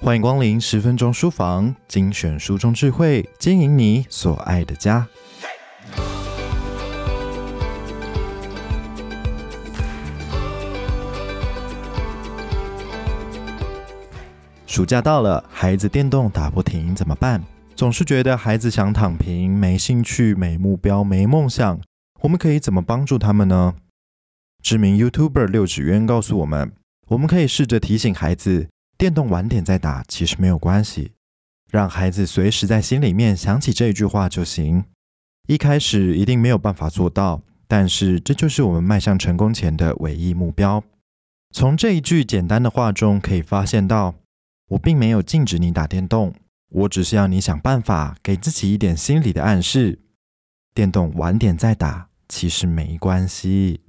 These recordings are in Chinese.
欢迎光临十分钟书房，精选书中智慧，经营你所爱的家。暑假到了，孩子电动打不停，怎么办？总是觉得孩子想躺平，没兴趣、没目标、没梦想，我们可以怎么帮助他们呢？知名 YouTuber 六指渊告诉我们，我们可以试着提醒孩子。电动晚点再打，其实没有关系，让孩子随时在心里面想起这一句话就行。一开始一定没有办法做到，但是这就是我们迈向成功前的唯一目标。从这一句简单的话中可以发现到，我并没有禁止你打电动，我只是要你想办法给自己一点心理的暗示。电动晚点再打，其实没关系。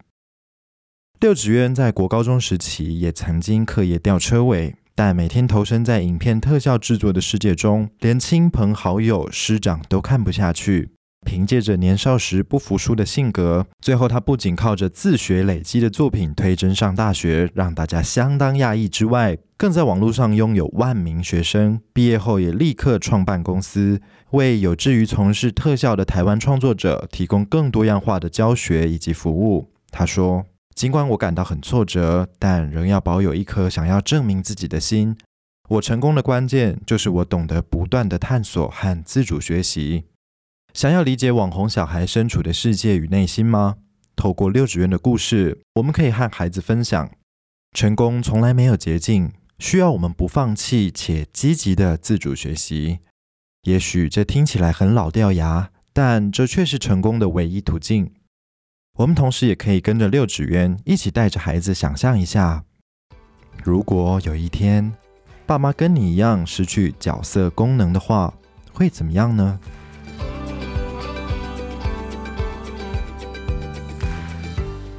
六指渊在国高中时期也曾经课业吊车尾。但每天投身在影片特效制作的世界中，连亲朋好友、师长都看不下去。凭借着年少时不服输的性格，最后他不仅靠着自学累积的作品推甄上大学，让大家相当讶异之外，更在网络上拥有万名学生。毕业后也立刻创办公司，为有志于从事特效的台湾创作者提供更多样化的教学以及服务。他说。尽管我感到很挫折，但仍要保有一颗想要证明自己的心。我成功的关键就是我懂得不断的探索和自主学习。想要理解网红小孩身处的世界与内心吗？透过六指渊的故事，我们可以和孩子分享：成功从来没有捷径，需要我们不放弃且积极的自主学习。也许这听起来很老掉牙，但这却是成功的唯一途径。我们同时也可以跟着六指渊一起带着孩子想象一下，如果有一天爸妈跟你一样失去角色功能的话，会怎么样呢？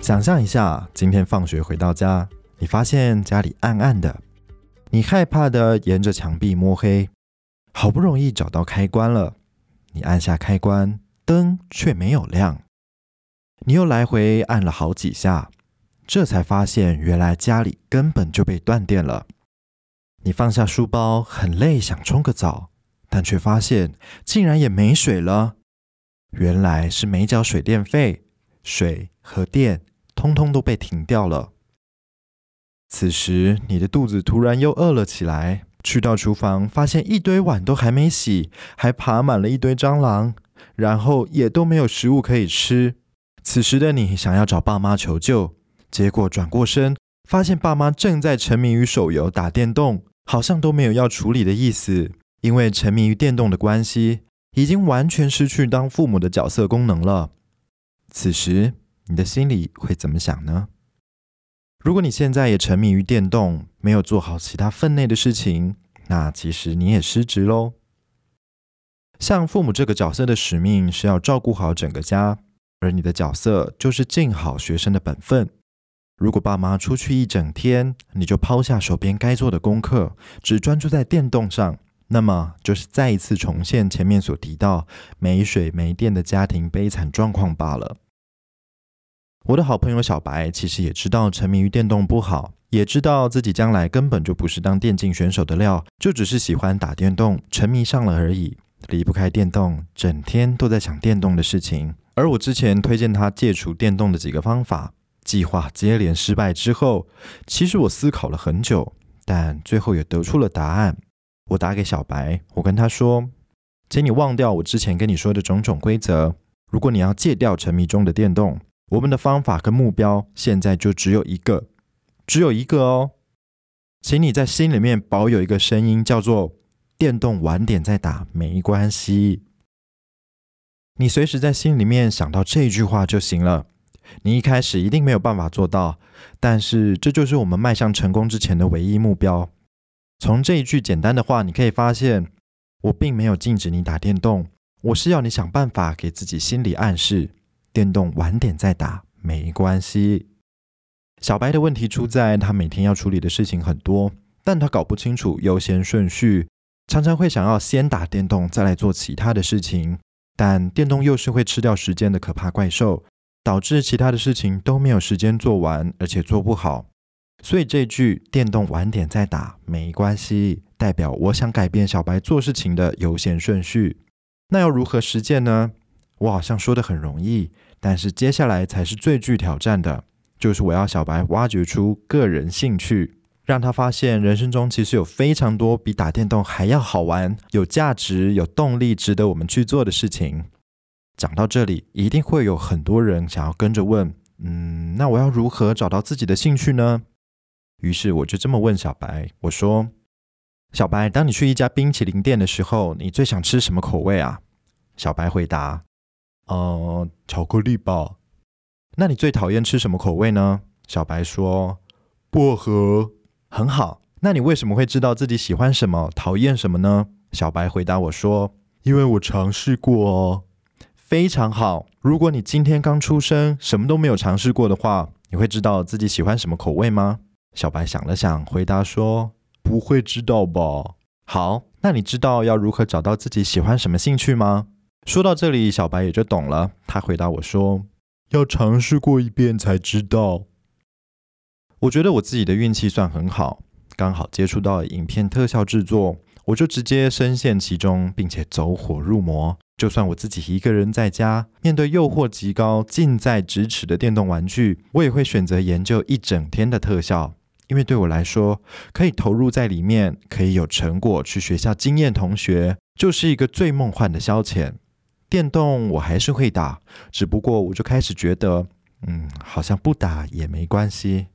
想象一下，今天放学回到家，你发现家里暗暗的，你害怕的沿着墙壁摸黑，好不容易找到开关了，你按下开关，灯却没有亮。你又来回按了好几下，这才发现原来家里根本就被断电了。你放下书包，很累，想冲个澡，但却发现竟然也没水了。原来是没缴水电费，水和电通通都被停掉了。此时你的肚子突然又饿了起来，去到厨房，发现一堆碗都还没洗，还爬满了一堆蟑螂，然后也都没有食物可以吃。此时的你想要找爸妈求救，结果转过身，发现爸妈正在沉迷于手游、打电动，好像都没有要处理的意思。因为沉迷于电动的关系，已经完全失去当父母的角色功能了。此时你的心里会怎么想呢？如果你现在也沉迷于电动，没有做好其他分内的事情，那其实你也失职喽。像父母这个角色的使命是要照顾好整个家。而你的角色就是尽好学生的本分。如果爸妈出去一整天，你就抛下手边该做的功课，只专注在电动上，那么就是再一次重现前面所提到没水没电的家庭悲惨状况罢了。我的好朋友小白其实也知道沉迷于电动不好，也知道自己将来根本就不是当电竞选手的料，就只是喜欢打电动，沉迷上了而已，离不开电动，整天都在想电动的事情。而我之前推荐他戒除电动的几个方法，计划接连失败之后，其实我思考了很久，但最后也得出了答案。我打给小白，我跟他说：“请你忘掉我之前跟你说的种种规则。如果你要戒掉沉迷中的电动，我们的方法跟目标现在就只有一个，只有一个哦。请你在心里面保有一个声音，叫做‘电动晚点再打，没关系’。”你随时在心里面想到这句话就行了。你一开始一定没有办法做到，但是这就是我们迈向成功之前的唯一目标。从这一句简单的话，你可以发现，我并没有禁止你打电动，我是要你想办法给自己心理暗示：电动晚点再打没关系。小白的问题出在他每天要处理的事情很多，但他搞不清楚优先顺序，常常会想要先打电动，再来做其他的事情。但电动又是会吃掉时间的可怕怪兽，导致其他的事情都没有时间做完，而且做不好。所以这句“电动晚点再打没关系”，代表我想改变小白做事情的优先顺序。那要如何实践呢？我好像说的很容易，但是接下来才是最具挑战的，就是我要小白挖掘出个人兴趣，让他发现人生中其实有非常多比打电动还要好玩、有价值、有动力、值得我们去做的事情。讲到这里，一定会有很多人想要跟着问：嗯，那我要如何找到自己的兴趣呢？于是我就这么问小白，我说：“小白，当你去一家冰淇淋店的时候，你最想吃什么口味啊？”小白回答：“呃，巧克力吧。”那你最讨厌吃什么口味呢？小白说：“薄荷。”很好，那你为什么会知道自己喜欢什么、讨厌什么呢？小白回答我说：“因为我尝试过哦。”非常好。如果你今天刚出生，什么都没有尝试过的话，你会知道自己喜欢什么口味吗？小白想了想，回答说：“不会知道吧。”好，那你知道要如何找到自己喜欢什么兴趣吗？说到这里，小白也就懂了。他回答我说：“要尝试过一遍才知道。”我觉得我自己的运气算很好，刚好接触到影片特效制作，我就直接深陷其中，并且走火入魔。就算我自己一个人在家，面对诱惑极高、近在咫尺的电动玩具，我也会选择研究一整天的特效。因为对我来说，可以投入在里面，可以有成果去学校惊艳同学，就是一个最梦幻的消遣。电动我还是会打，只不过我就开始觉得，嗯，好像不打也没关系。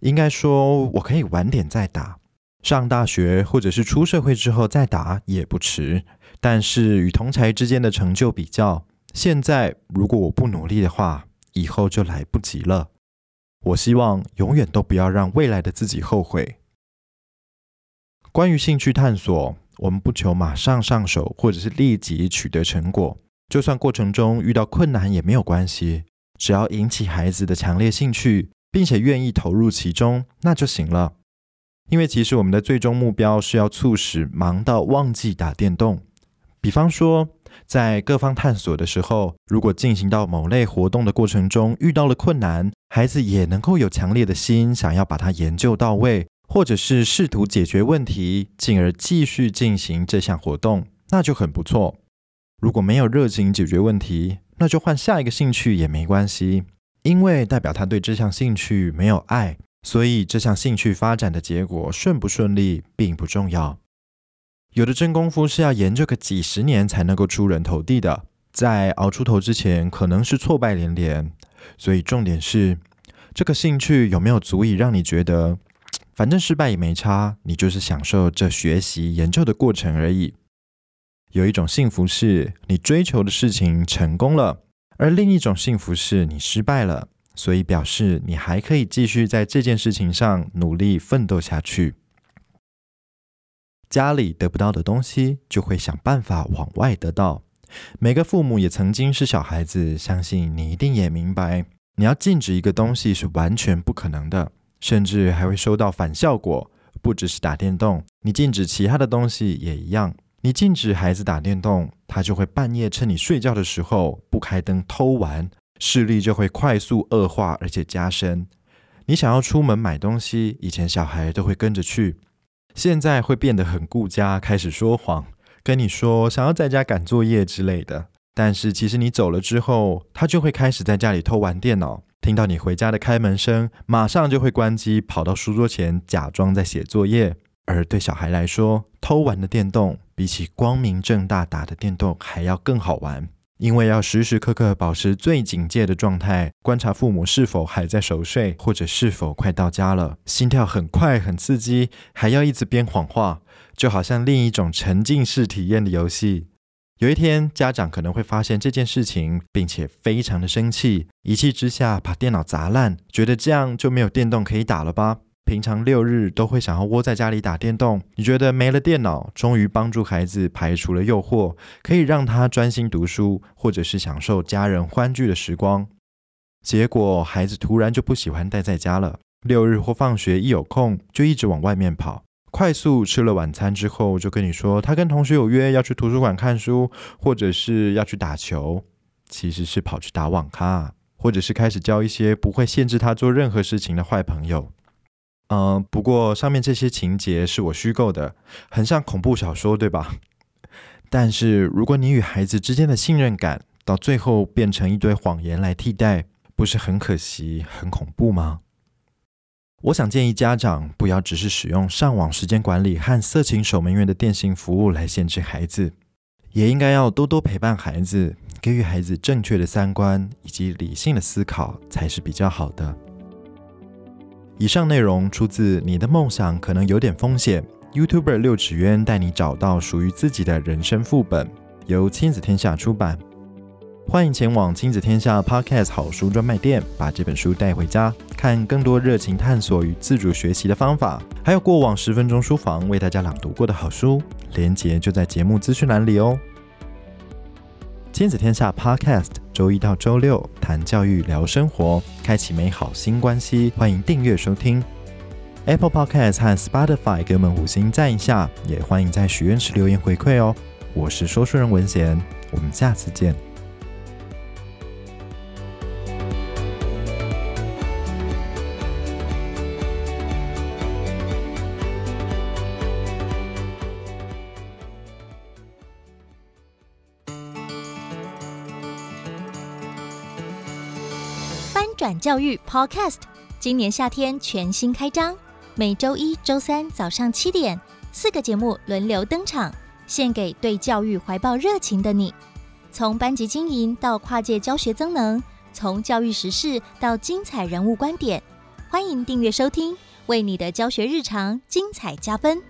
应该说，我可以晚点再打，上大学或者是出社会之后再打也不迟。但是与同才之间的成就比较，现在如果我不努力的话，以后就来不及了。我希望永远都不要让未来的自己后悔。关于兴趣探索，我们不求马上上手，或者是立即取得成果。就算过程中遇到困难也没有关系，只要引起孩子的强烈兴趣，并且愿意投入其中，那就行了。因为其实我们的最终目标是要促使忙到忘记打电动。比方说，在各方探索的时候，如果进行到某类活动的过程中遇到了困难，孩子也能够有强烈的心想要把它研究到位，或者是试图解决问题，进而继续进行这项活动，那就很不错。如果没有热情解决问题，那就换下一个兴趣也没关系，因为代表他对这项兴趣没有爱，所以这项兴趣发展的结果顺不顺利并不重要。有的真功夫是要研究个几十年才能够出人头地的，在熬出头之前，可能是挫败连连。所以重点是，这个兴趣有没有足以让你觉得，反正失败也没差，你就是享受这学习研究的过程而已。有一种幸福是你追求的事情成功了，而另一种幸福是你失败了，所以表示你还可以继续在这件事情上努力奋斗下去。家里得不到的东西，就会想办法往外得到。每个父母也曾经是小孩子，相信你一定也明白，你要禁止一个东西是完全不可能的，甚至还会收到反效果。不只是打电动，你禁止其他的东西也一样。你禁止孩子打电动，他就会半夜趁你睡觉的时候不开灯偷玩，视力就会快速恶化，而且加深。你想要出门买东西，以前小孩都会跟着去。现在会变得很顾家，开始说谎，跟你说想要在家赶作业之类的。但是其实你走了之后，他就会开始在家里偷玩电脑。听到你回家的开门声，马上就会关机，跑到书桌前假装在写作业。而对小孩来说，偷玩的电动比起光明正大打的电动还要更好玩。因为要时时刻刻保持最警戒的状态，观察父母是否还在熟睡，或者是否快到家了，心跳很快很刺激，还要一直编谎话，就好像另一种沉浸式体验的游戏。有一天，家长可能会发现这件事情，并且非常的生气，一气之下把电脑砸烂，觉得这样就没有电动可以打了吧。平常六日都会想要窝在家里打电动，你觉得没了电脑，终于帮助孩子排除了诱惑，可以让他专心读书，或者是享受家人欢聚的时光。结果孩子突然就不喜欢待在家了，六日或放学一有空就一直往外面跑。快速吃了晚餐之后，就跟你说他跟同学有约要去图书馆看书，或者是要去打球，其实是跑去打网咖，或者是开始交一些不会限制他做任何事情的坏朋友。呃，不过上面这些情节是我虚构的，很像恐怖小说，对吧？但是如果你与孩子之间的信任感到最后变成一堆谎言来替代，不是很可惜、很恐怖吗？我想建议家长不要只是使用上网时间管理和色情守门员的电信服务来限制孩子，也应该要多多陪伴孩子，给予孩子正确的三观以及理性的思考才是比较好的。以上内容出自你的梦想可能有点风险，YouTuber 六指渊带你找到属于自己的人生副本，由亲子天下出版。欢迎前往亲子天下 Podcast 好书专卖店，把这本书带回家，看更多热情探索与自主学习的方法，还有过往十分钟书房为大家朗读过的好书，连结就在节目资讯栏里哦。亲子天下 Podcast 周一到周六谈教育聊生活，开启美好新关系，欢迎订阅收听 Apple Podcast 和 Spotify，给我们五星赞一下，也欢迎在许愿池留言回馈哦。我是说书人文贤，我们下次见。转教育 Podcast，今年夏天全新开张，每周一、周三早上七点，四个节目轮流登场，献给对教育怀抱热情的你。从班级经营到跨界教学增能，从教育时事到精彩人物观点，欢迎订阅收听，为你的教学日常精彩加分。